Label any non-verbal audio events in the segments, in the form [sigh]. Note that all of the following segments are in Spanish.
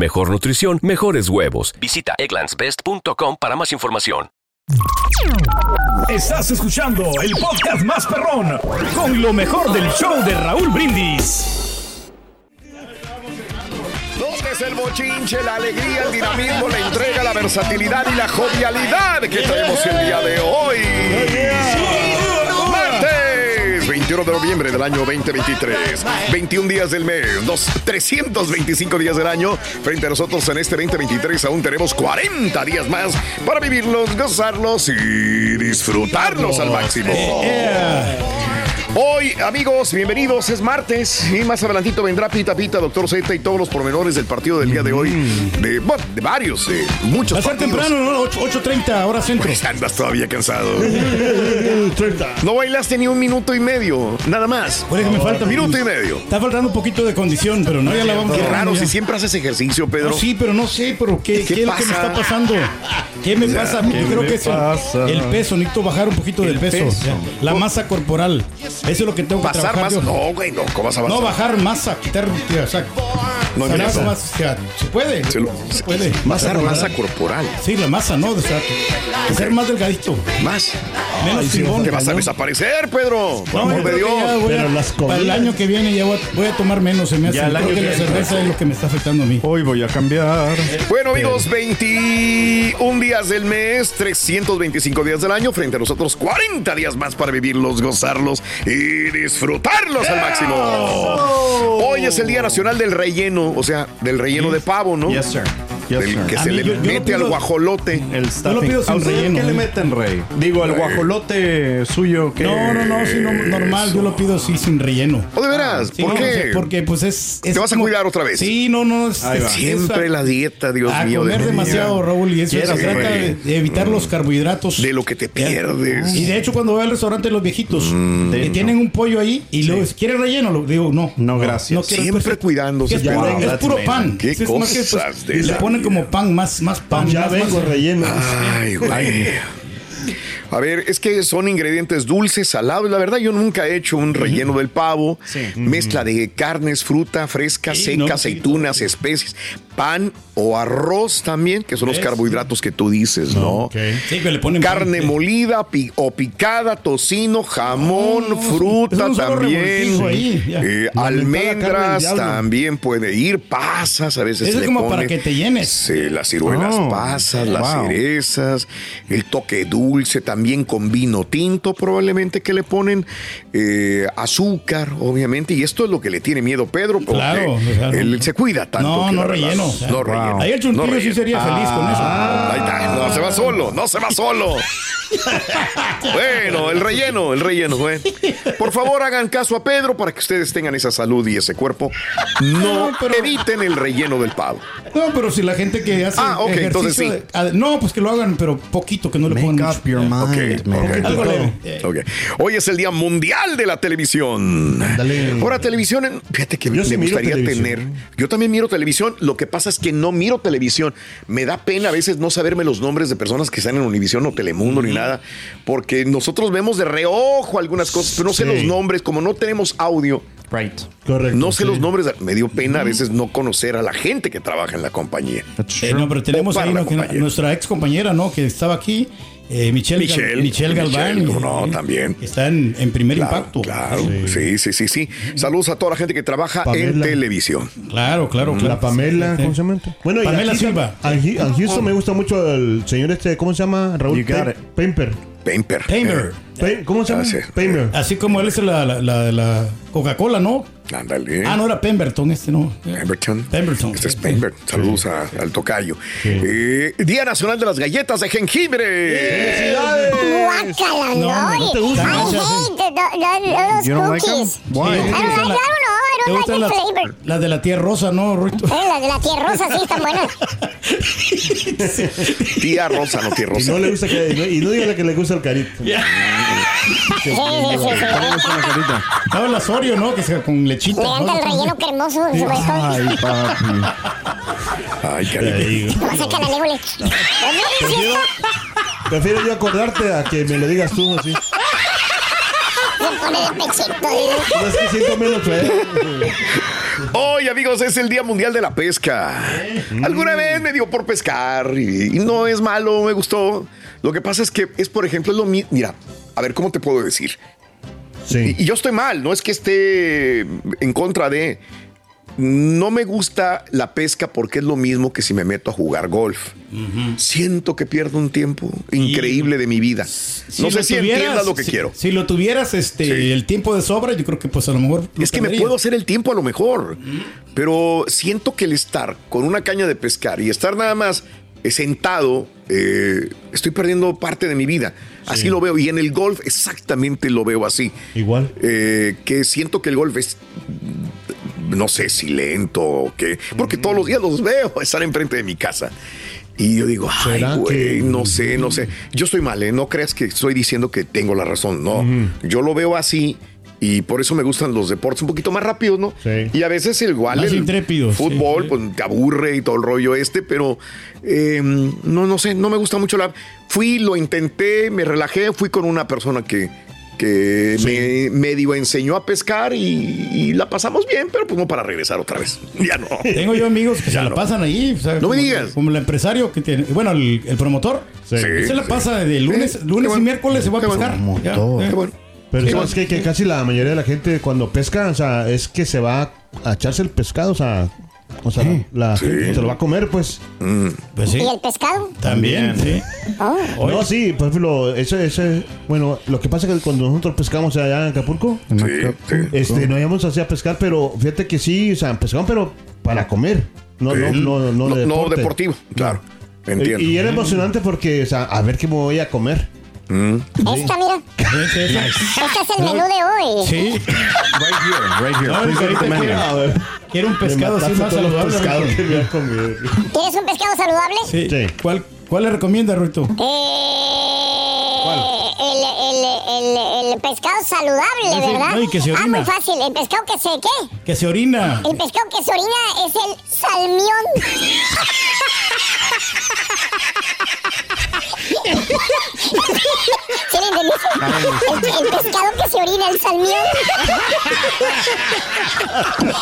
mejor nutrición, mejores huevos. Visita egglandsbest.com para más información. Estás escuchando el podcast más perrón con lo mejor del show de Raúl Brindis. ¿Dónde es el bochinche, la alegría, el dinamismo, la entrega, la versatilidad y la jovialidad que traemos el día de hoy? Martes 21 de noviembre del año 2023. 21 días del mes, los 325 días del año. Frente a nosotros en este 2023 aún tenemos 40 días más para vivirlos, gozarlos y disfrutarlos al máximo. Hoy, amigos, bienvenidos. Es martes y más adelantito vendrá Pita Pita, Doctor Z y todos los pormenores del partido del día de hoy. De, bueno, de varios, de muchos Va a ser temprano, ¿no? 8 8.30, hora centro. Pues andas todavía cansado. No bailaste ni un minuto y medio, nada más. Oye, que me falta Minuto y medio. Está faltando un poquito de condición, pero no, ya la vamos Qué agarrando raro, si siempre haces ejercicio, Pedro. No, sí, pero no sé, pero ¿qué, ¿Qué qué es lo que me está pasando? ¿Qué me Ya, pasa? A mí ¿qué creo me que es el, pasa? el peso. Necesito bajar un poquito del peso. La masa corporal. Eso es lo que tengo que ¿Pasar trabajar. más? yo. No, güey, no. ¿Cómo vas a No, pasar? bajar masa, quitar. O sea, No, más, o sea, se puede. Se lo- se puede. Pasar corporal. masa corporal. Sí, la masa, ¿no? O sea, ser más delgadito. Más. Menos Ay, fibón. Te vas a desaparecer, Pedro. Por No, amor de que Dios. ya voy a- Para el año que viene ya voy a, voy a tomar menos. Se me hace. Ya el Creo año que que la cerveza es lo que me está afectando a mí. Hoy voy a cambiar. Bueno, amigos, 21 días del mes, 325 días del año. Frente a nosotros, 40 días más para vivirlos, gozarlos y disfrutarlos al máximo. Hoy es el Día Nacional del Relleno, o sea, del relleno de pavo, ¿no? Yes, sir. Yes, Del sir. que A se mí le yo- yo lo mete al pido- guajolote. El stuffing. pido sin ¿A usted relleno, ¿Qué le ¿eh? meten, Rey? Digo, el guajolote suyo. que No, no, no, sí, no, normal, yo lo pido así sin relleno. ¿O de veras? Sí, ¿Por no, qué? porque pues es, es ¿Te vas a cuidar otra vez? Sí, no, no. Es, Siempre la dieta, Dios a mío. de comer vida. demasiado, Raúl, y eso se trata de, de evitar los carbohidratos. De lo que te pierdes. Y de hecho, cuando voy al restaurante los viejitos, que no. tienen un pollo ahí y luego, ¿quieres relleno? Lo digo, no. No, gracias. Siempre cuidándose, Es, puro, Wow, es that's puro amazing. pan. Qué que, pues, cosas de le ponen como pan, más, más pan. Ya más- vengo más- relleno. Ay, güey. A ver, es que son ingredientes dulces, salados. La verdad, yo nunca he hecho un relleno del pavo. Mezcla de carnes, fruta fresca, Sí, seca, no, sí. aceitunas, especies, pan o arroz también, que son los carbohidratos que tú dices, ¿no? Ok. Sí, que le ponen Carne pan, sí. molida pi- o picada, tocino, jamón, no, fruta también. ahí, eh, almendras también puede ir, pasas, a veces Eso es le como para que te llenes. Sí, las ciruelas Oh, pasas, las wow. cerezas, el toque dulce también con vino tinto probablemente que le ponen, eh, azúcar obviamente, y esto es lo que le tiene miedo Pedro, porque Claro, él se cuida tanto. No, que no relleno. o sea, no relleno. Ahí el chuntillo no sí sería feliz con eso. Ahí está, no se va solo, no se va solo. [laughs] bueno, el relleno, el relleno, güey. Por favor, hagan caso a Pedro para que ustedes tengan esa salud y ese cuerpo. No, [laughs] No, pero- eviten el relleno del pavo. No, pero si la gente que hace Ah, ok, ejercicio entonces sí. de- ad- no, pues que lo hagan, pero poquito, que no le Make pongan up mucho. your Ok, mind, man. ok. Algo leve. Eh, Ok. Hoy es el Día Mundial de la Televisión. Dale. Ahora, televisión, fíjate que Yo me sí gustaría tener. Yo también miro televisión. Lo que pasa es que no miro televisión. Me da pena a veces no saberme los nombres de personas que están en Univisión o Telemundo ni nada, porque nosotros vemos de reojo algunas cosas, pero no sé Sí. los nombres. Como no tenemos audio, Right. Correcto. No sé sí. los nombres, me dio pena a veces no conocer a la gente que trabaja en la compañía. Eh, no, pero tenemos ahí nuestra ex compañera, ¿no? Que estaba aquí, eh, Michelle, Gal- Michelle, Galván. Michelle, no, eh, también. Está en, en primer Claro, impacto. claro. Sí, sí, sí, sí. Saludos a toda la gente que trabaja en televisión. Claro, claro, claro. La Pamela, Sí. ¿cómo se llama? Bueno, y Pamela Silva. A, Hu- a Houston me gusta mucho el señor este, ¿cómo se llama? Raúl You got Pem- it. Pemper. ¿Cómo se llama? Ah, sí. Pemper. Así como él es la, la, la- la Coca-Cola, ¿no? Ándale. Ah, no, era Pemberton este, ¿no? Pemberton. Pemberton. Este es Pemberton. Saludos a- al tocayo. Eh, Día Nacional de las Galletas de Jengibre. Guácala, No, no. no te I gustan, hate the- those cookies. Why? I don't like, I don't know, I ¿Te don't like the las, flavor. las de la tía rosa, no, Ruito? Eh, las de la tierra rosa sí están buenas. [laughs] Tía Rosa, no tía Y Rosa. no le gusta que, y no, y no diga que le gusta el carito. [laughs] Sí, sí, sí, sí. No, las Oreo, ¿no? Que sea con lechita. Le encanta el ¿no? relleno cremoso. Va a Ay, papi. Ay, cariño. saca la lengua. Prefiero yo acordarte a que me lo digas tú así. Se pone de pechito. No es que siento menos feo. Hoy, amigos, es el Día Mundial de la Pesca. Alguna vez me dio por pescar y, y no es malo, me gustó. Lo que pasa es que es, por ejemplo, es lo mismo. Mira, a ver, ¿cómo te puedo decir? Sí. Y, y yo estoy mal, no es que esté en contra de. No me gusta la pesca porque es lo mismo que si me meto a jugar golf. Siento que pierdo un tiempo increíble de mi vida. Si no sé lo si tuvieras- entiendas lo que si- quiero. Si lo tuvieras este, Sí. el tiempo de sobra, yo creo que pues a lo mejor. lo Es que me puedo hacer el tiempo a lo mejor, pero siento que el estar con una caña de pescar y estar nada más sentado, eh, estoy perdiendo parte de mi vida. Así lo veo. Y en el golf exactamente lo veo así. Igual. Eh, que siento que el golf es, no sé si lento o qué, porque todos los días los veo [laughs] estar enfrente de mi casa. Y yo digo, ay, ¿Será güey, que- no sé, no sé. Yo estoy mal, ¿eh? No creas que estoy diciendo que tengo la razón, no. Yo lo veo así y por eso me gustan los deportes un poquito más rápidos, ¿no? Sí. Y a veces igual Más el intrépidos, fútbol, sí, sí. pues te aburre y todo el rollo este, pero eh, no, no sé, no me gusta mucho la... Fui, lo intenté, me relajé, fui con una persona que, que me medio enseñó a pescar y, y la pasamos bien, pero pues no para regresar otra vez. [laughs] Ya no. Tengo yo amigos que se Ya la no. pasan ahí. o sea, No me como- digas. Como el empresario que tiene. Bueno, el, el promotor. Sí. Se la sí. pasa de lunes, lunes bueno. y miércoles se va a bueno. pescar. Ya, bueno. Pero Qué sabes que, que casi la mayoría de la gente cuando pesca, o sea, es que se va a echarse el pescado, o sea, o sea, la gente se lo va a comer, pues. Pues sí. ¿Y el pescado? También, sí. Oh. No, sí, por ejemplo, ese, ese, bueno, lo que pasa es que cuando nosotros pescamos allá en Acapulco, Sí, sí. este, no íbamos así a pescar, pero fíjate que sí, o sea, pescamos, pero para comer, no, no, no, no, No, de no deporte. deportivo, claro. Entiendo. Y, y era emocionante porque, o sea, a ver qué me voy a comer. Esta, mira. Este es el menú de hoy. Sí. Right here, right here. No, Please the menu. quiero- un pescado así más saludable. ¿Quieres un pescado saludable? Sí. Sí. ¿Cuál, ¿Cuál le recomienda, Ruito? Eh, el, el, el, el pescado saludable, sí, ¿verdad? no, y que se ah, orina. muy fácil. El pescado que se, ¿qué? Que se orina. El pescado que se orina es el salmión. [laughs] El, el pescado que se orina, el salmión.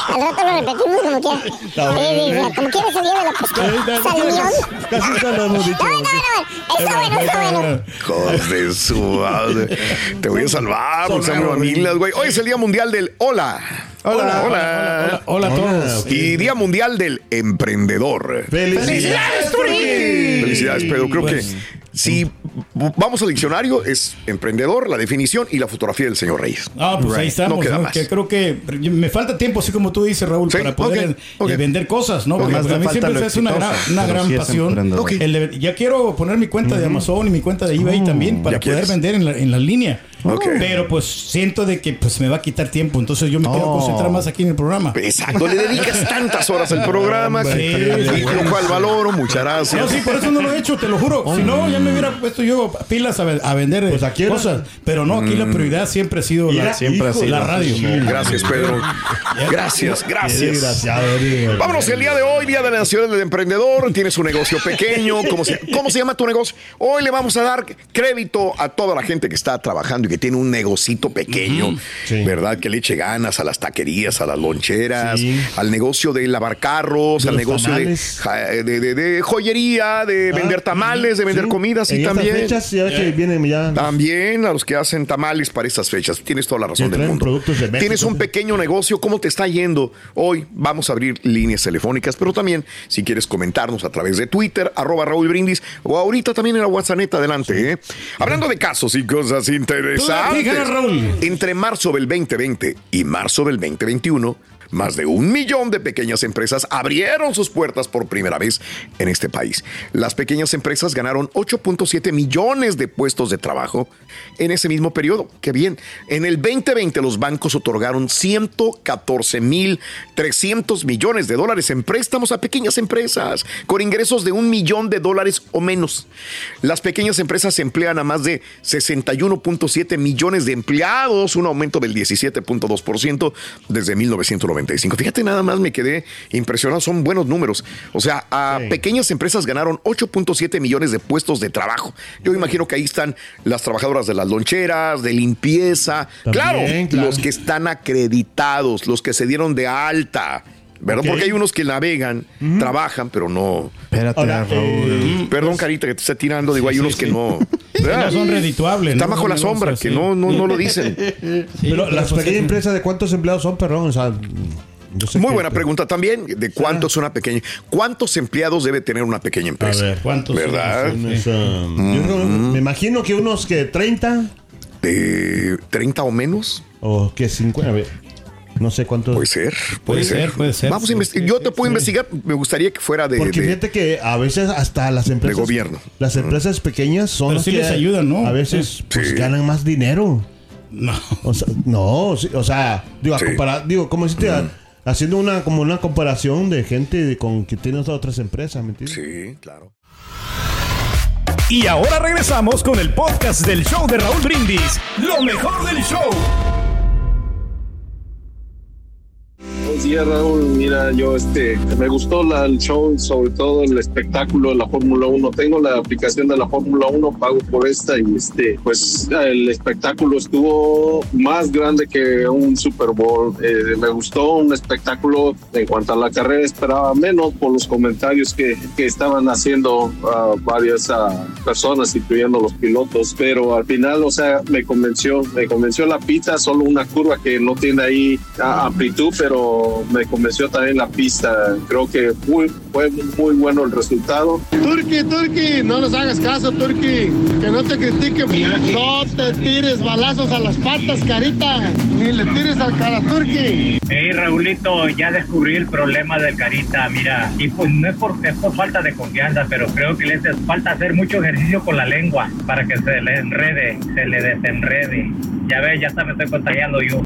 Al rato lo repetimos como quiera. Sí, sí, sí, como quiera salir de la pesca. Salmión. Casi se lo hemos dicho. No, no, no. Está bueno, está bueno. De su madre. Te voy a salvar, porque son familias, güey. Hoy es el Día Mundial del Hola. Hola, hola. Hola, hola a todos. Y Día Mundial del Emprendedor. ¡Felicidades! Felicidades, Pedro. Creo Pues- que si vamos al diccionario, es emprendedor, la definición y la fotografía del señor Reyes. Ah, pues ahí estamos. No queda ¿no? más. Que creo que me falta tiempo, así como tú dices, Raúl, Sí, para poder eh, vender cosas, ¿no? Porque Más le a mí siempre es una gran, una gran sí es pasión. El de- ya quiero poner mi cuenta de Amazon y mi cuenta de eBay también para poder quieres. vender en la, en la línea. Pero pues siento de que pues me va a quitar tiempo, entonces yo me quiero Oh. concentrar más aquí en el programa. Exacto, le dedicas [laughs] tantas horas al programa, que- sí, y lo cual valoro, muchas gracias. No, sí, por eso no lo he hecho, te lo juro. Si no, ya me hubiera puesto yo pilas a, ve- a vender Pues aquí cosas. Pero no, aquí la prioridad siempre ha sido la, siempre ha sido la radio. Gracias, Pedro. [laughs] Gracias, gracias. Vámonos, el día de hoy, Día de la Nacional del Emprendedor. Tienes un negocio pequeño. ¿Cómo se, ¿Cómo se llama tu negocio? Hoy le vamos a dar crédito a toda la gente que está trabajando y que tiene un negocito pequeño, Sí. ¿verdad? Que le eche ganas a las taquerías, a las loncheras, Sí. al negocio de lavar carros, De al negocio de, ja- de, de- de joyería, de vender tamales, de vender Sí. comida, sí, En estas también. fechas, ya ves que vienen ya. También a los que hacen tamales para estas fechas. Tienes toda la razón del mundo. productos de México. Tienes un pequeño negocio. ¿Cómo te está yendo? Hoy vamos a abrir líneas telefónicas, pero también si quieres comentarnos a través de Twitter, arroba Raúl Brindis, o ahorita también en la WhatsApp, adelante. ¿eh? Hablando de casos y cosas interesantes. Raúl. Entre marzo del 2020 y marzo del 2021, más de un millón de pequeñas empresas abrieron sus puertas por primera vez en este país. Las pequeñas empresas ganaron 8.7 millones de puestos de trabajo en ese mismo periodo. Qué bien. En el 2020 los bancos otorgaron 114 mil 300 millones de dólares en préstamos a pequeñas empresas con ingresos de un millón de dólares o menos. Las pequeñas empresas emplean a más de 61.7 millones de empleados, un aumento del 17.2% desde 1995. Fíjate, nada más me quedé impresionado, son buenos números. O sea, a pequeñas empresas ganaron 8.7 millones de puestos de trabajo. Yo imagino que ahí están las trabajadoras de las loncheras, de limpieza. También, claro, claro. los que están acreditados, los que se dieron de alta. ¿Verdad? Porque hay unos que navegan, trabajan, pero no. Espérate, Ahora, Raúl. eh, Perdón, carita, que te está tirando. Digo, hay unos [laughs] que no. ¿verdad? No son redituables. Está ¿no? bajo la sombra, que no, no, no lo dicen. [laughs] Sí, pero las pues, pequeñas sí. empresas, ¿de cuántos empleados son, perdón? O sea, sé Muy buena pregunta también. ¿De cuánto es una pequeña? ¿Cuántos empleados debe tener una pequeña A empresa? ver, ¿Cuántos? ¿Verdad? son? um, yo creo- me imagino que unos que 30 ¿De 30 o menos? o que 50. A ver, no sé cuántos. Puede ser, puede, Puede ser. ser, puede ser. Vamos a investigar. Yo te puedo sí. investigar. Me gustaría que fuera de. Porque de- fíjate que a veces hasta las empresas. gobierno. Las empresas pequeñas son Pero las sí que les ayudan, ¿no? A veces pues, Sí. ganan más dinero. No. O sea, no, sí, o sea, digo, a Sí. comparar- digo, como deciste, a- haciendo una como una comparación de gente de- con que tiene otras empresas, ¿me entiendes? Sí, claro. Y ahora regresamos con el podcast del show de Raúl Brindis. Lo mejor del show. Buenos Raúl. Mira, yo este, me gustó la- el show, sobre todo el espectáculo de la Fórmula 1. Tengo la aplicación de la Fórmula 1, pago por esta y este, pues el espectáculo estuvo más grande que un Super Bowl. Eh, me gustó un espectáculo en cuanto a la carrera, esperaba menos por los comentarios que, que estaban haciendo ah, varias ah, personas, incluyendo los pilotos, pero al final, o sea, me convenció, me convenció la pista, solo una curva que no tiene ahí ah, amplitud, pero me convenció también la pista. Creo que muy, fue muy bueno el resultado. Turki, Turki, no nos hagas caso, Turki. Que no te critiquen. No te tires balazos a las patas, carita. Ni le tires al cara, Turki. Hey Raulito, ya descubrí el problema del carita, mira, y pues no es por, es por falta de confianza, pero creo que le hace falta hacer mucho ejercicio con la lengua para que se le enrede, se le desenrede. Ya ves, ya hasta me estoy contagiando yo.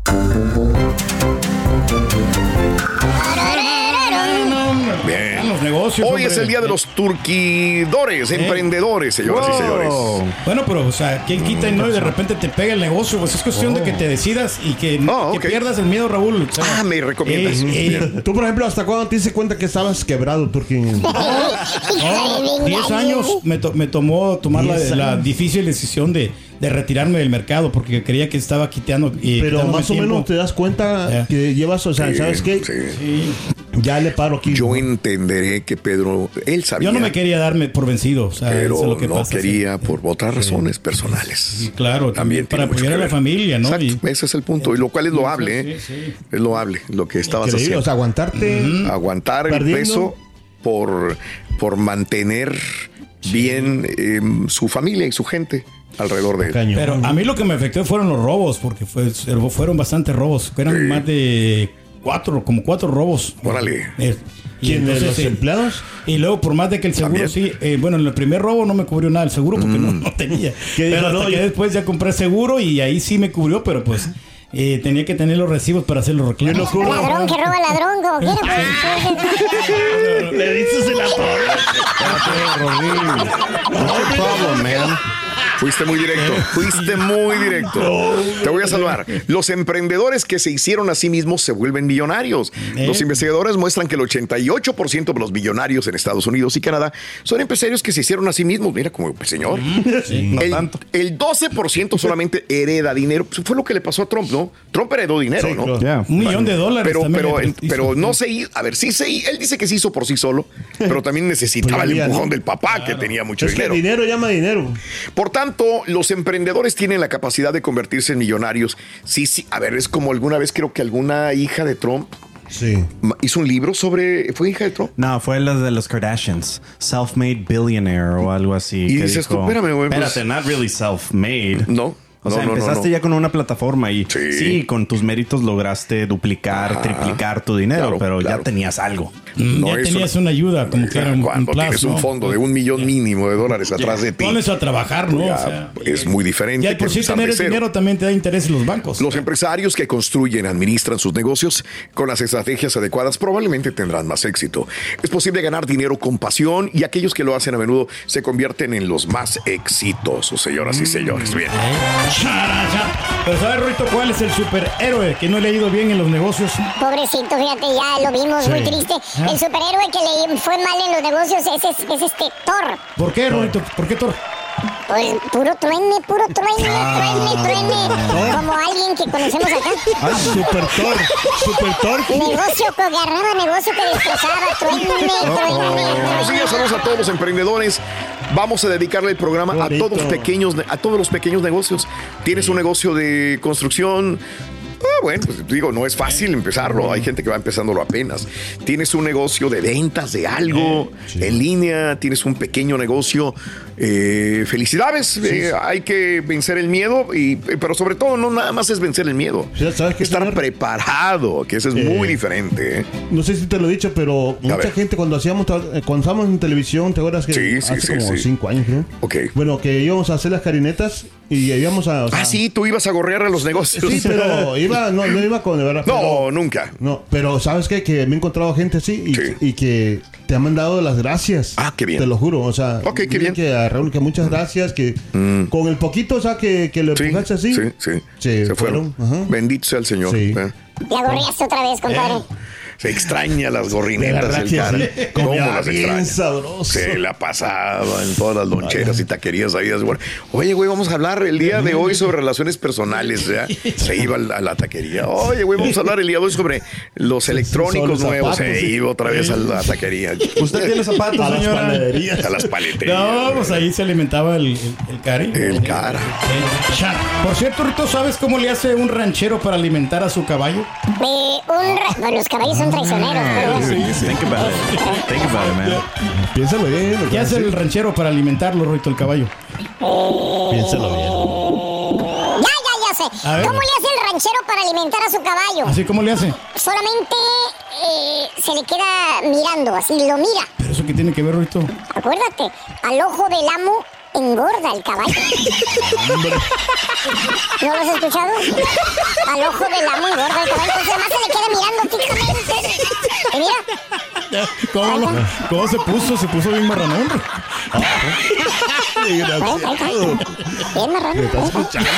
Los negocios. Hoy es el día de los turquidores, emprendedores, señoras y señores. Bueno, pero, o sea, ¿quién quita y no? Y de repente te pega el negocio. Pues es cuestión de que te decidas y que, Oh, que pierdas el miedo, Raúl. O sea, Ah, me recomiendas. eh, eh, [laughs] Tú, por ejemplo, ¿hasta cuándo te diste cuenta que estabas quebrado, Turki? no, 10 [laughs] años me, to- me tomó tomar la, 10 la años. difícil decisión de, de retirarme del mercado porque creía que estaba quiteando. Pero más o tiempo. menos te das cuenta que llevas, o sea, Sí, ¿sabes qué? sí. Sí. Ya le paro aquí. Yo entenderé que Pedro, él sabía. Yo no me quería darme por vencido. O sea, pero eso es lo que no pasa, quería sí. por otras razones personales. Sí, claro, También para tiene mucho apoyar a la familia, ¿no? Exacto, Y- ese es el punto. Y lo cual es loable, ¿eh? Sí, sí. Es loable lo que estabas Increíble, haciendo. o sea, aguantarte. Aguantar el peso por, por mantener bien eh, su familia y su gente alrededor de él. Pero a mí lo que me afectó fueron los robos, porque fue, fueron bastantes robos. Eran más de cuatro, como cuatro robos. Órale. Eh, y ¿Quién de entonces, los eh, empleados? Y luego, por más de que el seguro ¿También? sí, eh, bueno, en el primer robo no me cubrió nada el seguro porque no, no tenía. [laughs] Pero hasta No, que yo- después ya compré seguro y ahí sí me cubrió, pero pues Y tenía que tener los recibos para hacer los reclamos. Ladrón que roba ladrón, como quiera. pues. Le dices en la [laughs] No problem, man. Fuiste muy directo, fuiste muy directo. Te voy a salvar. Los emprendedores que se hicieron a sí mismos se vuelven millonarios. Los investigadores muestran que el 88% de los millonarios en Estados Unidos y Canadá son empresarios que se hicieron a sí mismos. Mira como el señor. el, el 12% solamente hereda dinero. Pues Fue lo que le pasó a Trump, ¿no? Trump heredó dinero, Sí, ¿no? claro. Un millón de dólares Pero, pero, hizo. pero no se hizo. A ver, sí se Él dice que se hizo por sí solo, pero también necesitaba el empujón del papá, que tenía mucho Es que dinero. dinero llama dinero. Por tanto, los emprendedores tienen la capacidad de convertirse en millonarios. Sí, sí. A ver, es como alguna vez creo que alguna hija de Trump hizo un libro sobre. ¿Fue hija de Trump? No, fue la de los Kardashians. Self-made billionaire o algo así. Y dices tú, dijo, espérame, güey, pues- Espérate, not really self-made. No. O sea, no, no, no, empezaste no. ya con una plataforma y sí. con tus méritos lograste duplicar, triplicar tu dinero, claro, pero claro. ya tenías algo. No ya tenías una ayuda, como que era un, un Cuando plazo, tienes un ¿no? fondo de un millón mínimo de dólares atrás de ti. Pones a trabajar, ¿no? ya O sea, es muy diferente. ya por sí tener el dinero también te da interés en los bancos. Los empresarios que construyen, administran sus negocios con las estrategias adecuadas probablemente tendrán más éxito. Es posible ganar dinero con pasión y aquellos que lo hacen a menudo se convierten en los más exitosos, señoras y señores. Bien. Pero ¿sabes, Ruito, cuál es el superhéroe que no le ha ido bien en los negocios? Pobrecito, fíjate, ya lo vimos, Sí. muy triste. Ah. El superhéroe que le fue mal en los negocios es, es, es este Thor. ¿Por qué, Ruito? ¿Por qué Thor? Pues puro truene, puro truene, Ah. truene, truene. Como alguien que conocemos acá. Ay, super Thor. Super Thor. Negocio que agarraba, negocio que destrozaba, truene, truene. Buenos días, saludos a todos los emprendedores. Vamos a dedicarle el programa a todos, pequeños, a todos los pequeños negocios. Tienes un negocio de construcción. Ah, bueno, pues digo, no es fácil empezarlo. Hay gente que va empezándolo apenas. Tienes un negocio de ventas de algo en línea, tienes un pequeño negocio. eh, felicidades, eh, hay que vencer el miedo, y, pero sobre todo no nada más es vencer el miedo. Estar preparado, que eso es muy diferente. ¿eh? No sé si te lo he dicho, pero mucha ver. gente cuando hacíamos eh, cuando estábamos en televisión, ¿te acuerdas que Sí, sí, hace como cinco años, creo? Ok. Bueno, que íbamos a hacer las carinetas y íbamos a. o sea, Ah, sí, tú ibas a gorrear a los negocios. Sí, pero [laughs] iba, no, no iba con verdad. No, pero- nunca. No, pero ¿sabes qué? Que me he encontrado gente así y, y que te han mandado las gracias. Ah, qué bien. Te lo juro. O sea, qué bien. Mm. Que a Raúl, que muchas gracias. Que con el poquito, o sea, que, que le empujaste así. Sí, sí. Se, Se fueron. Bendito sea el Señor. Sí. ¿eh? La gorriaste otra vez, compadre. Se extraña las verdad del cara. sí. ¿Cómo Comía las bien sabroso. Se la pasaba en todas las loncheras y taquerías ahí. Bueno, Oye, güey, vamos a hablar el día de hoy sobre relaciones personales. ¿ya? [laughs] Se iba a la, a la taquería. Oye, güey, vamos a hablar el día de hoy sobre los electrónicos los nuevos. zapatos, Se iba otra vez a la [laughs] taquería. ¿Usted tiene zapatos, A las panaderías. A las paleterías. No, pues ahí se alimentaba el, el, el cari. El cara. El chan. Por cierto, Rito, ¿sabes cómo le hace un ranchero para alimentar a su caballo? Eh, un ra- bueno, los caballos son traicioneros, pero bueno. Think about it. Think about it, man. Piénsalo bien. ¿Qué hace el ranchero para alimentarlo, Rito, el caballo? Piénsalo bien. Ya, ya, ya sé. A ver. ¿Cómo le hace el ranchero para alimentar a su caballo? ¿Así cómo le hace? Solamente eh, se le queda mirando, así lo mira. ¿Pero eso qué tiene que ver, Rito? Acuérdate, al ojo del amo engorda el caballo. ¿No lo has escuchado? Al ojo del amo engorda el caballo. Entonces además se le queda mirando fijamente. Y mira, ¿Cómo, lo- cómo se puso? Se puso bien marranón. Bien ¿eh? escuchando.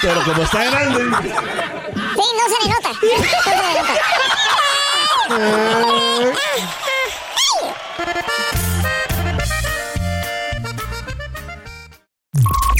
Pero como está grande. Sí, no se le nota. No se le nota.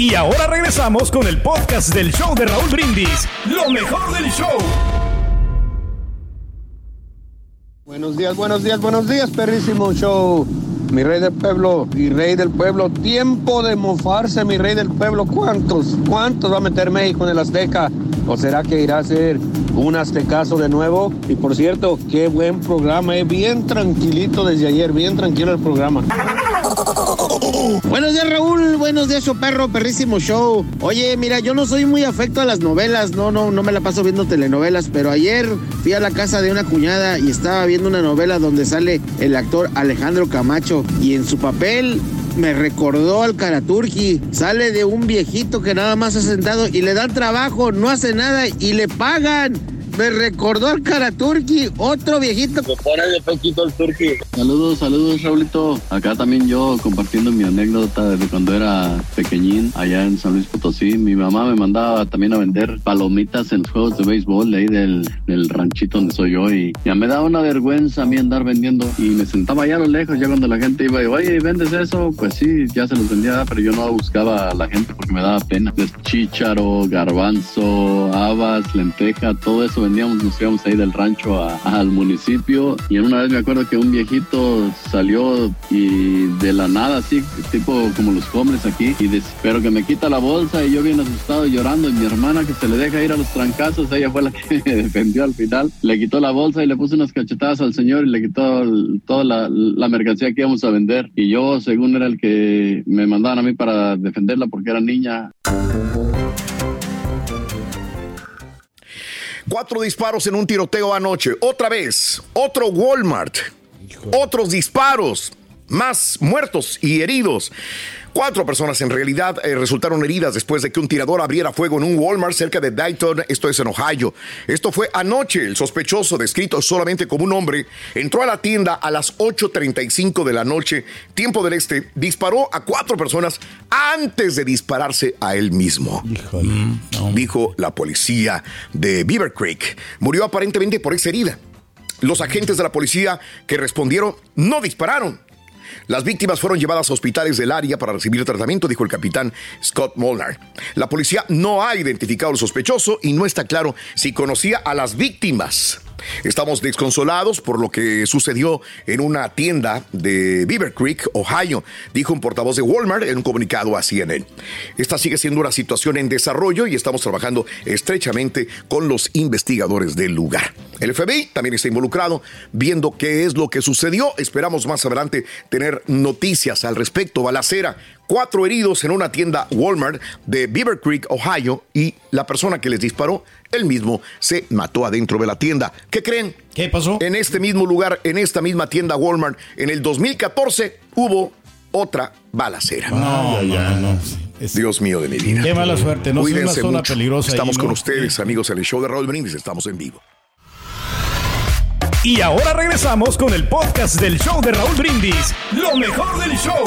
Y ahora regresamos con el podcast del show de Raúl Brindis. Lo mejor del show. Buenos días, buenos días, buenos días, perrísimo show. mi rey del pueblo y rey del pueblo. Tiempo de mofarse, mi rey del pueblo. ¿Cuántos? ¿Cuántos va a meter México en el Azteca? ¿O será que irá a ser un aztecaso de nuevo? Y por cierto, qué buen programa, eh. bien tranquilito desde ayer, bien tranquilo el programa. Buenos días, Raúl. Buenos días, show perro, perrísimo show. Oye, mira, yo no soy muy afecto a las novelas, no, no, no me la paso viendo telenovelas, pero ayer fui a la casa de una cuñada y estaba viendo una novela donde sale el actor Alejandro Camacho y en su papel me recordó al Karaturki. Sale de un viejito que nada más ha sentado y le dan trabajo, no hace nada y le pagan. Me recordó al Karaturki, otro viejito. Me pone de poquito el turqui. Saludos, saludos, Raulito. Acá también yo compartiendo mi anécdota desde cuando era pequeñín, allá en San Luis Potosí. Mi mamá me mandaba también a vender palomitas en los juegos de béisbol de ahí del, del ranchito donde soy yo. Y ya me daba una vergüenza a mí andar vendiendo. Y me sentaba allá a lo lejos, ya cuando la gente iba, y, oye, ¿vendes eso? Pues sí, ya se los vendía, pero yo no buscaba a la gente porque me daba pena. Pues, chícharo, garbanzo, habas, lenteja, todo eso vendíamos, nos íbamos ahí del rancho a- al municipio. Y en una vez me acuerdo que un viejito salió y de la nada así, tipo como los hombres aquí, y des- pero que me quita la bolsa y yo bien asustado llorando y mi hermana que se le deja ir a los trancazos, ella fue la [laughs] que me defendió al final, le quitó la bolsa y le puso unas cachetadas al señor y le quitó toda la, la mercancía que íbamos a vender. Y yo según era el que me mandaban a mí para defenderla porque era niña. Cuatro disparos en un tiroteo anoche. Otra vez, otro Walmart. Otros disparos. Más muertos y heridos. Cuatro personas en realidad eh, resultaron heridas después de que un tirador abriera fuego en un Walmart cerca de Dayton, esto es en Ohio. Esto fue anoche. El sospechoso, descrito solamente como un hombre, entró a la tienda a las 8.35 de la noche, tiempo del este, disparó a cuatro personas antes de dispararse a él mismo. Dijo la policía de Beaver Creek. Murió aparentemente por esa herida. Los agentes de la policía que respondieron no dispararon. Las víctimas fueron llevadas a hospitales del área para recibir tratamiento, dijo el capitán Scott Molnar. La policía no ha identificado al sospechoso y no está claro si conocía a las víctimas. Estamos desconsolados por lo que sucedió en una tienda de Beaver Creek, Ohio, dijo un portavoz de Walmart en un comunicado a CNN. Esta sigue siendo una situación en desarrollo y estamos trabajando estrechamente con los investigadores del lugar. El FBI también está involucrado viendo qué es lo que sucedió. Esperamos más adelante tener noticias al respecto. Balacera, cuatro heridos en una tienda Walmart de Beaver Creek, Ohio, y la persona que les disparó, él mismo se mató adentro de la tienda. ¿Qué creen? ¿Qué pasó? En este mismo lugar, en esta misma tienda Walmart, en el 2014 hubo otra balacera. No, no, no. Dios mío de mi vida. Qué mala suerte, no es una Cuídense zona mucho. peligrosa ahí, Estamos ¿no? con ustedes, amigos, en el show de Raúl Brindis. Estamos en vivo. Y ahora regresamos con el podcast del show de Raúl Brindis. Lo mejor del show.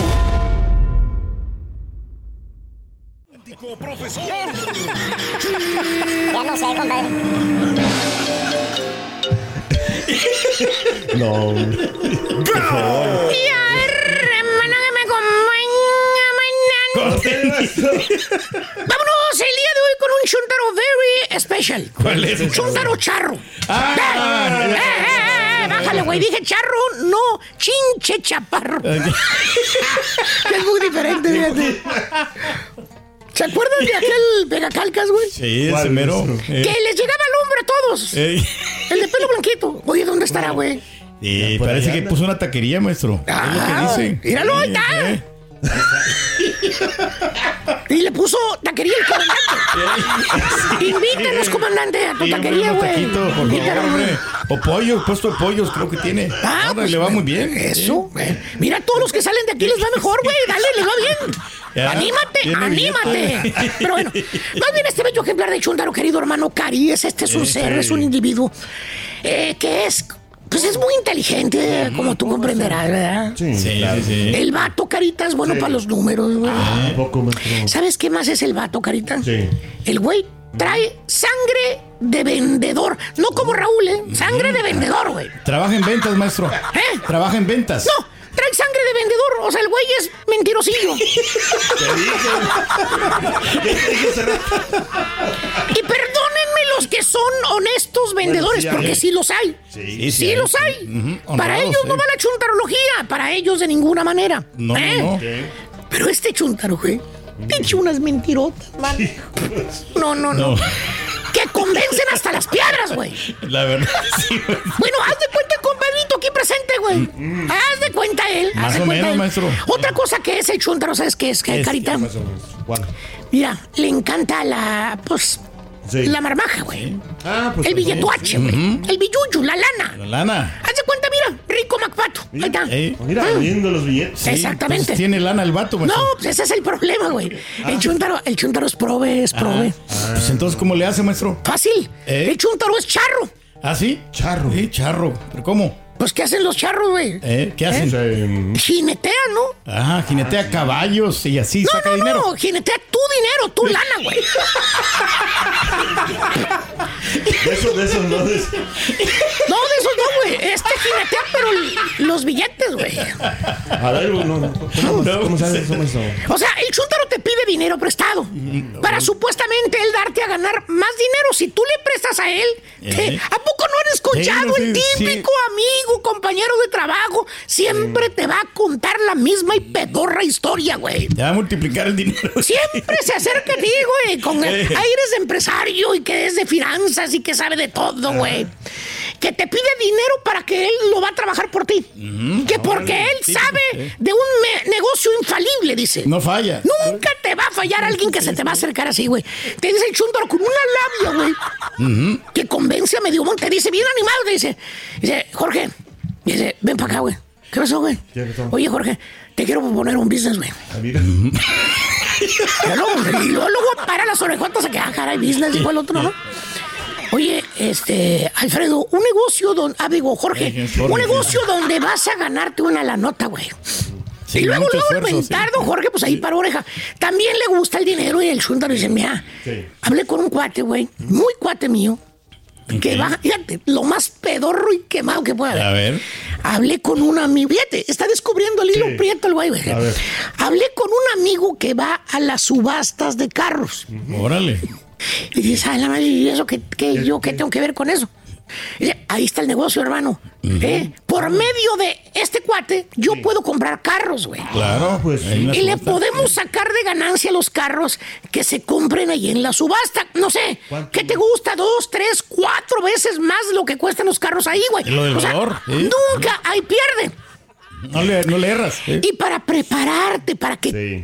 [laughs] Ya no sé, compadre. No. Ya, hermana que me acompaña mañana. Vámonos el día de hoy con un chuntaro very special. ¿Cuál es? Chuntaro charro. Ah, Eh, eh, eh, eh, bájale, güey. Dije charro, no chinche chaparro. que [laughs] es muy diferente, fíjate. [laughs] ¿Se acuerdan de aquel pegacalcas, güey? Sí, ese mero. Que les llegaba al hombre a todos. Ey. El de pelo blanquito. Oye, ¿dónde estará, güey? Y parece que puso una taquería, maestro. es lo que dicen. Míralo, ahí está. Eh, Y le puso taquería el comandante. Invítanos, comandante, a tu Sí, taquería, güey. O pollo, puesto de pollos, creo que tiene. Ah, Ahora pues, le va muy bien. Eso, güey. Mira, todos los que salen de aquí les va mejor, güey. Dale, les va bien. Ya, anímate, anímate. Pero bueno, más bien este bello ejemplar de Chuntaro, querido hermano Cari, es este es un Sí, ser, sí. es un individuo eh, que es, pues es muy inteligente, como tú comprenderás, ¿verdad? Sí, Sí, claro. sí. El vato, Carita, es bueno para los números, güey. Un poco, maestro. ¿Sabes qué más es el vato, Carita? Sí. El güey trae sangre de vendedor. No como Raúl, ¿eh? Sangre de vendedor, güey. Trabaja en ventas, maestro. ¿Eh? Trabaja en ventas. No, trae sangre de vendedor. O sea, el güey es mentirosillo. [laughs] y perdónenme los que son honestos vendedores, sí, porque sí los hay. Sí, Sí, sí hay. los hay. Para honrados, ellos no va la chuntarología, para ellos de ninguna manera. No, ¿Eh? no. Pero este chuntaro, güey, te echa unas mentirotas, man. No, no, no. No. Que convencen hasta las piedras, güey. La verdad, sí, güey. Bueno, haz de cuenta el compadrito aquí presente, güey. Haz de cuenta él. haz Más de o cuenta menos, él. maestro. Otra cosa que es el chuntaro, ¿sabes qué es, que Es- Carita? ¿qué pasó, maestro? ¿Cuál? Mira, le encanta la, pues, Sí. la marmaja, güey. Ah, pues. el billetuache, güey. El billuyu, la lana. La lana. Haz de cuenta, mira, rico MacPato. Ahí está. Eh, Mira, Mm. viendo los billetes. sí, Exactamente. entonces tiene lana el vato, maestro. No, pues ese es el problema, güey. El chuntaro, el chuntaro es prove, es prove. Ah, Pues entonces, ¿cómo le hace, maestro? Fácil. ¿Eh? El chuntaro es charro. ¿Ah, sí? Charro. Sí, charro. ¿Pero cómo? Pues, ¿qué hacen los charros, güey? ¿Eh? ¿Qué hacen? Eh, Jinetean, ¿no? Ajá, jinetea caballos y así No, saca no, dinero. no, jinetea tu dinero, tu lana, güey. de esos, de esos, no. de esos. No, de esos no, güey. Este jinetea, pero los billetes, güey. A ver, no, no. ¿Cómo, cómo sabes eso, maestro? O sea, el chuntaro te pide dinero prestado para supuestamente él darte a ganar más dinero. Si tú le prestas a él, te- Eh. ¿a poco no han escuchado Sí, el sí. típico amigo, compañero de trabajo? Siempre te va a contar la misma y pedorra historia, güey. Te va a multiplicar el dinero. [laughs] Siempre se acerca a ti, güey, con Eh. aires de empresario y que es de finanzas y que sabe de todo, güey. Que te pide dinero para que él lo va a trabajar por ti. Que porque él sí, sabe de un negocio infalible, dice. No falla. Nunca te va a fallar alguien que se te va a acercar así, güey. Te dice el chúndaro con una labia, güey. Que convence a medio mundo. Te dice bien animado, te dice, dice, Jorge, dice, ven para acá, güey. ¿Qué pasó, güey? Oye, Jorge, te quiero poner un business, güey. Y luego, [laughs] y luego, luego para las orejotas a que, ah, caray, business, dijo el otro, ¿no? Oye, este, Alfredo, un negocio donde, ah, digo, Jorge, un negocio donde vas a ganarte una la nota, güey. Sí, y luego, luego el esfuerzo, sí. mentardo, Jorge, pues ahí para oreja. También le gusta el dinero y el chúntaro dice, mira, Sí. hablé con un cuate, güey, muy cuate mío, que va, fíjate, lo más pedorro y quemado que pueda haber. A ver. Hablé con un amigo, fíjate, está descubriendo el hilo Sí. prieto el güey. Hablé con un amigo que va a las subastas de carros. Órale. Y dices, ay, la madre, ¿y eso qué, qué- yo qué tengo que ver con eso? Ahí está el negocio, hermano. ¿Eh? Por medio de este cuate, yo puedo comprar carros, güey. Claro, pues, Y le podemos sacar de ganancia los carros que se compren ahí en la subasta. No sé, ¿Cuánto? ¿qué te gusta? Dos, tres, cuatro veces más lo que cuestan los carros ahí, güey. Lo del O sea, valor, ¿sí? nunca hay pierde. No le, no le erras. ¿eh? Y para prepararte, para que Sí.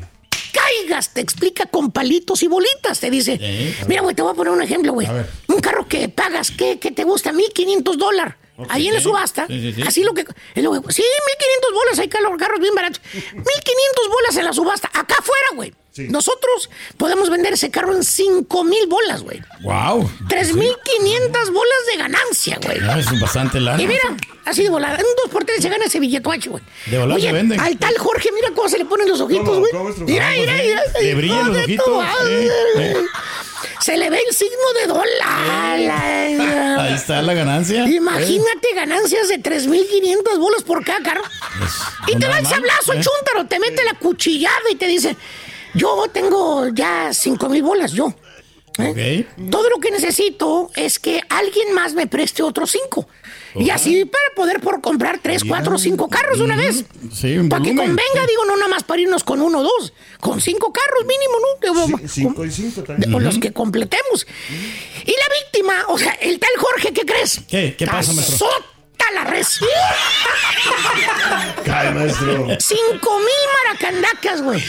caigas, te explica con palitos y bolitas. Te dice, mira, güey, te voy a poner un ejemplo, güey. Un carro que pagas, ¿qué, qué te gusta? 1500 dólares. Ahí en la subasta. Sí, sí, sí. Así lo que. es lo que- sí, 1500 bolas. Hay carros carros bien baratos. 1500 bolas en la subasta. Acá afuera, güey. Nosotros podemos vender ese carro en 5000 bolas, güey. Wow. 3500 bolas de ganancia, güey. Ah, es bastante lana. Y mira, así de volada. En un 2 por 3 se gana ese billetuache, güey. De volada Oye, se venden. Al tal Jorge, mira cómo se le ponen los ojitos, güey. ¿Cómo es tu- Mira, mira, mira. Le brillan los ojitos, eh, eh. Se le ve el signo de dólar. [laughs] Ahí está la ganancia. Imagínate ganancias de 3.500 bolas por cada carro. Y no te da el sablazo, el ¿eh? chúntaro, te mete la cuchillada y te dice, yo tengo ya 5.000 bolas, yo. ¿eh? Todo lo que necesito es que alguien más me preste otros 5. Y así para poder por comprar 3, 4, 5 carros de una vez. Sí, un Para que convenga, digo, no nada más para irnos con uno o dos, con cinco carros mínimo, ¿no? Sí, cinco y cinco también. o los que completemos. Y la víctima, o sea, el tal Jorge, ¿qué crees? ¿Qué? ¿Qué pasa, maestro? La res. [laughs] Cae, maestro. Cinco mil maracandacas, güey. [laughs]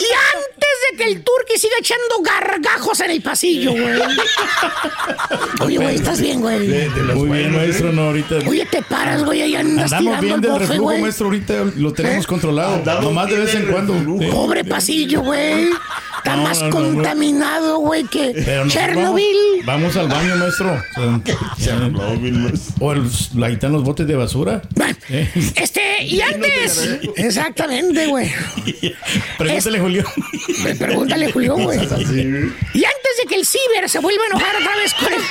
Y antes de que el turqui siga echando gargajos en el pasillo, güey. [laughs] Oye, güey, ¿estás bien, güey? De, de los Muy bien, maestro, ¿eh? no, ahorita. Oye, te paras, güey, ahí andas Andamos tirando bien el del bofe, reflujo, güey. ¿Eh? maestro, ahorita lo tenemos controlado. Andamos Nomás de vez en cuando. Pobre pasillo, güey. Está No, más no, contaminado, güey, que Pero Chernobyl. Vamos, vamos al baño, maestro. [laughs] Chernobyl, maestro. O el, ahí están los botes de basura. Bueno, [laughs] Eh. Este, y antes. Exactamente, güey. [laughs] Pregúntale, Julio. Pregúntale, Julio, güey. Y antes que el ciber se vuelve a enojar otra vez con él.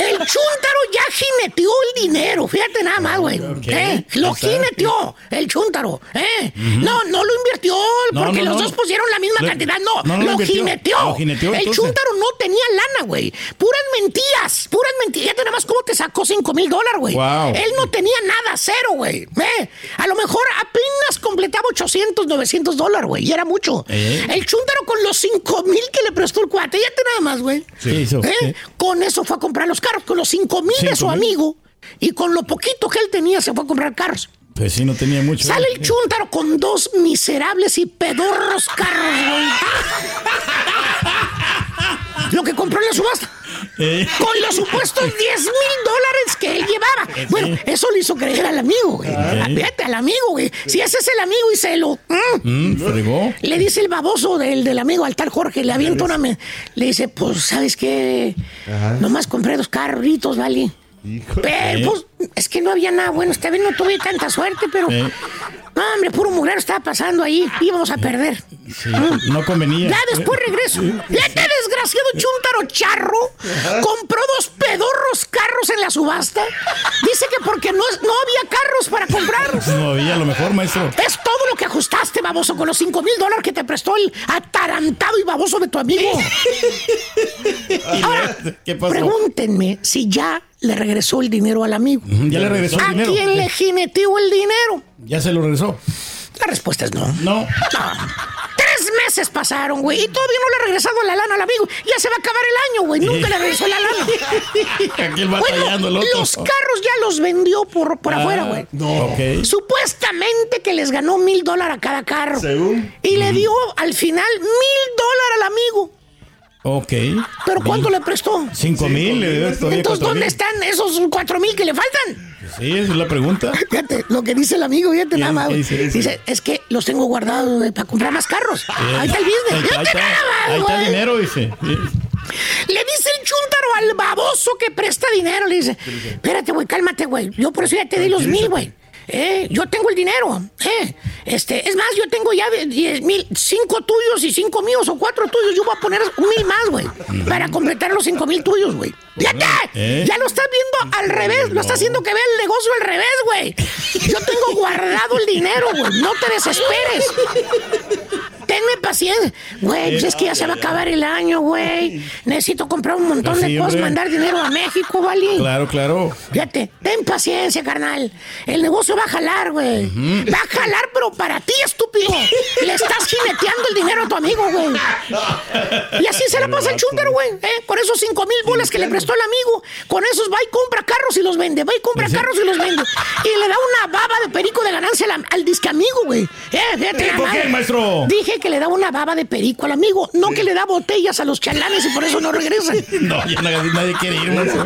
El chúntaro ya jineteó el dinero. Fíjate nada más, güey. ¿Eh? Lo jineteó el chúntaro. ¿eh? No, no lo invirtió porque no, los no. dos pusieron la misma cantidad. No, lo lo, jineteó. Lo jineteó, el chúntaro no tenía lana, güey. Puras mentiras, puras mentiras. Fíjate nada más cómo te sacó 5 mil dólares, güey. Wow. Él no tenía nada, cero, güey. ¿Eh? A lo mejor apenas completaba 800, 900 dólares, güey. Y era mucho. Eh. El chúntaro con los 5 mil que le prestó el cuate, nada más, güey. Sí, hizo, ¿Eh? Con eso fue a comprar los carros, con los 5 mil de ¿Cinco su mil? amigo. Y con lo poquito que él tenía se fue a comprar carros. Pues sí, no tenía mucho. Sale el chúntaro con dos miserables y pedorros carros, güey. Lo que compró en la subasta. Eh. Con los supuestos [laughs] 10 mil dólares que él llevaba. Bueno, eso le hizo creer al amigo, güey. Fíjate, al amigo, güey. Si ese es el amigo y se lo... mm, Mm, fregó. le dice el baboso del, del amigo al tal Jorge, le avienta una... me- Le dice, pues, ¿sabes qué? Nomás compré dos carritos, ¿vale? Pero, pues, es que no había nada bueno. Esta vez no tuve tanta suerte, pero... Eh. No, hombre, puro mugrero estaba pasando ahí. Íbamos a perder. Sí, no convenía. Ya después regreso. Ya este desgraciado chuntaro charro compró dos pedorros carros en la subasta. Dice que porque no, no había carros para comprar. [laughs] No había, a lo mejor, maestro. Es todo lo que ajustaste, baboso, con los 5 mil dólares que te prestó el atarantado y baboso de tu amigo. [laughs] Ahora, ¿Qué pasó? pregúntenme si ya le regresó el dinero al amigo. Ya le regresó el ¿A dinero. quién le jineteó el dinero? Ya se lo regresó. La respuesta es no. No. Tres meses pasaron, güey, y todavía no le ha regresado la lana al amigo. Ya se va a acabar el año, güey. Nunca le regresó la lana. [laughs] El otro. los carros ya los vendió por, por Ah, afuera, güey. No. Ok. Supuestamente que les ganó mil dólares a cada carro. Y le dio al final mil dólares al amigo. Ok. ¿Pero cuánto le prestó? Cinco mil, le todavía Entonces, cuatro ¿dónde mil. están esos cuatro mil que le faltan? Sí, esa es la pregunta. [laughs] Fíjate, lo que dice el amigo, fíjate nada más. dice? Es que los tengo guardados para comprar más carros. Ahí está el business. ahí está. nada más, Ahí está el dinero, dice. Le dice el chúntaro al baboso que presta dinero. Le dice, espérate, güey, cálmate, güey. Yo por eso ya te di los mil, güey. Eh, yo tengo el dinero. Eh, este, es más, yo tengo ya de 10 mil, cinco tuyos y cinco míos o cuatro tuyos. Yo voy a poner un mil más, güey, para completar los cinco mil tuyos, güey. ¡Fíjate! ¿Eh? Ya lo estás viendo al revés. Lo está haciendo que vea el negocio al revés, güey. Yo tengo guardado el dinero, güey. No te desesperes. Tenme paciencia. Güey, pues es que ya se va a acabar el año, güey. Necesito comprar un montón de cosas, mandar dinero a México, ¿vale? Claro, claro. Fíjate, ten paciencia, carnal. El negocio va a jalar, güey. Va a jalar, pero para ti, estúpido. Le estás jineteando el dinero a tu amigo, güey. Y así se la pasa el chúntaro, güey. ¿eh? Con esos cinco mil bolas que le prestó el amigo. Con esos va y compra carros y los vende. Va y compra carros y los vende. Y le da una baba de perico de ganancia al, al disque amigo, güey. Eh, fíjate ¿Eh, nada por qué, maestro? Dije que le da una baba de perico al amigo. No que le da botellas a los chalanes y por eso no regresa. [laughs] No, ya nadie, nadie quiere ir, maestro.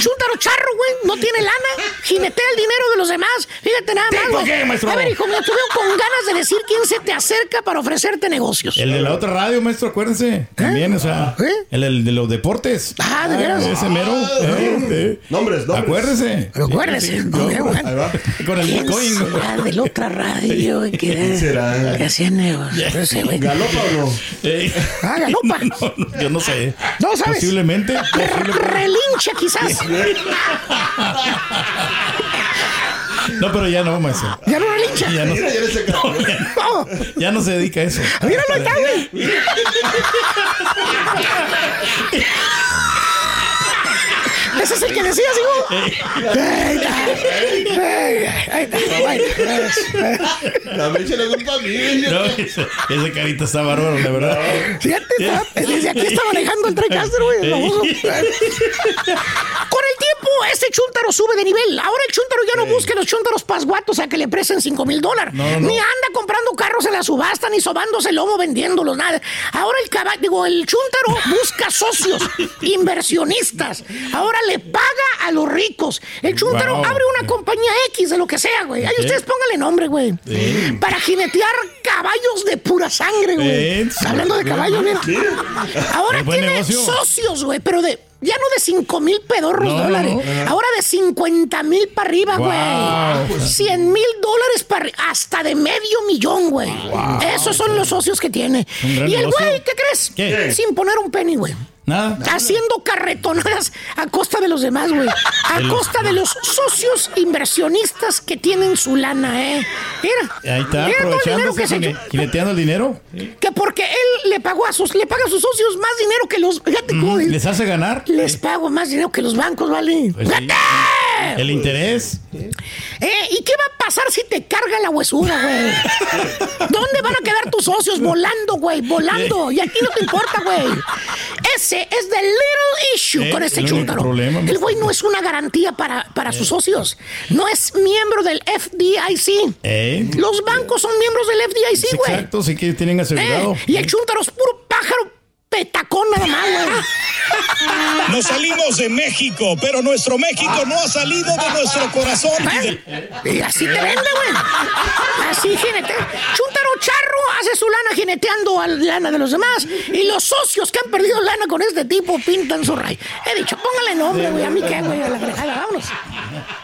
Chúntaro charro, güey. No tiene lana. Jinetea el dinero de los demás. Fíjate nada más, ¿Tipo güey. qué, maestro? A ver, hijo mío, te veo con ganas de decir quién se te acerca para ofrecerte negocios. El de la otra radio, maestro, acuérdense. También, o sea, el, el de los deportes. Ah, ¿de veras? Ese mero. Eh, eh. Nombres, nombres. Acuérdese. Acuérdese. Sí, bueno. Con el ¿Quién Bitcoin. será de la otra radio ¿Quién será? que hacía negocios? No sé, güey. ¿Galopa o no? Eh, Ah, galopa. [laughs] no, no, yo no sé. No sabes. Posiblemente. posiblemente. Relincha, quizás. [laughs] No, pero ya no, maestro. Ya no. Ya no, Mira, ya le se acabó. no, ya, No. ya no se dedica a eso. Míralo, ahí está, güey. Ese es el que decías, hijo. La mecha le culpa a mí. No, ese, ese carita está bárbaro, la verdad. Fíjate, está- desde aquí está manejando el TriCaster, güey. [laughs] este chúntaro sube de nivel. Ahora el chúntaro ya no busca los chúntaros pasguatos a que le presten 5 mil dólares. No, no. Ni anda comprando carros en la subasta, ni sobándose el lomo vendiéndolos, nada. Ahora el caballo, digo, el chúntaro [laughs] busca socios, inversionistas. Ahora le paga a los ricos. El chúntaro Wow. abre una compañía X de lo que sea, güey. Ahí ustedes pónganle nombre, güey. Para jinetear caballos de pura sangre, güey. Eh, Hablando de caballos, mira. Ahora tiene negocio. socios, güey, pero de, Ya no de 5 mil pedorros No, dólares. no, no. Ahora de 50 mil para arriba, Wow. güey. 100 mil dólares para Hasta de medio millón, güey. Esos son los socios que tiene. Y el güey, ¿qué crees? ¿Qué? Sin poner un penny, güey. Nada. Haciendo carretonadas a costa de los demás, güey. A De los- costa de los socios inversionistas que tienen su lana, ¿eh? Mira. Ahí está, mira aprovechándose, que se el dinero. Que porque él le pagó a sus, le paga a sus socios más dinero que los. Fíjate dice, ¿Les hace ganar? Les pago más dinero que los bancos, ¿vale? Pues sí. ¡Fíjate! El interés. Eh, ¿Y qué va a pasar si te carga la huesuda, güey? ¿Dónde van a quedar tus socios? Volando, güey, volando. Y aquí no te importa, güey. Ese es the little issue Eh, con ese chúntaro. problema, El güey no es una garantía para, para sus socios. No es miembro del FDIC. ¿Eh? Los bancos son miembros del FDIC, güey. Exacto, sí que tienen asegurado. Eh, y el chúntaro es puro pájaro petacón nada más, güey. Nos salimos de México, pero nuestro México no ha salido de nuestro corazón. Y así te vende, güey. Así jinete. Chúntaro charro hace su lana jineteando a la lana de los demás. Y los socios que han perdido lana con este tipo pintan su ray. He dicho, póngale nombre, güey. A mí qué, güey. A la fregada. Vámonos. Vámonos.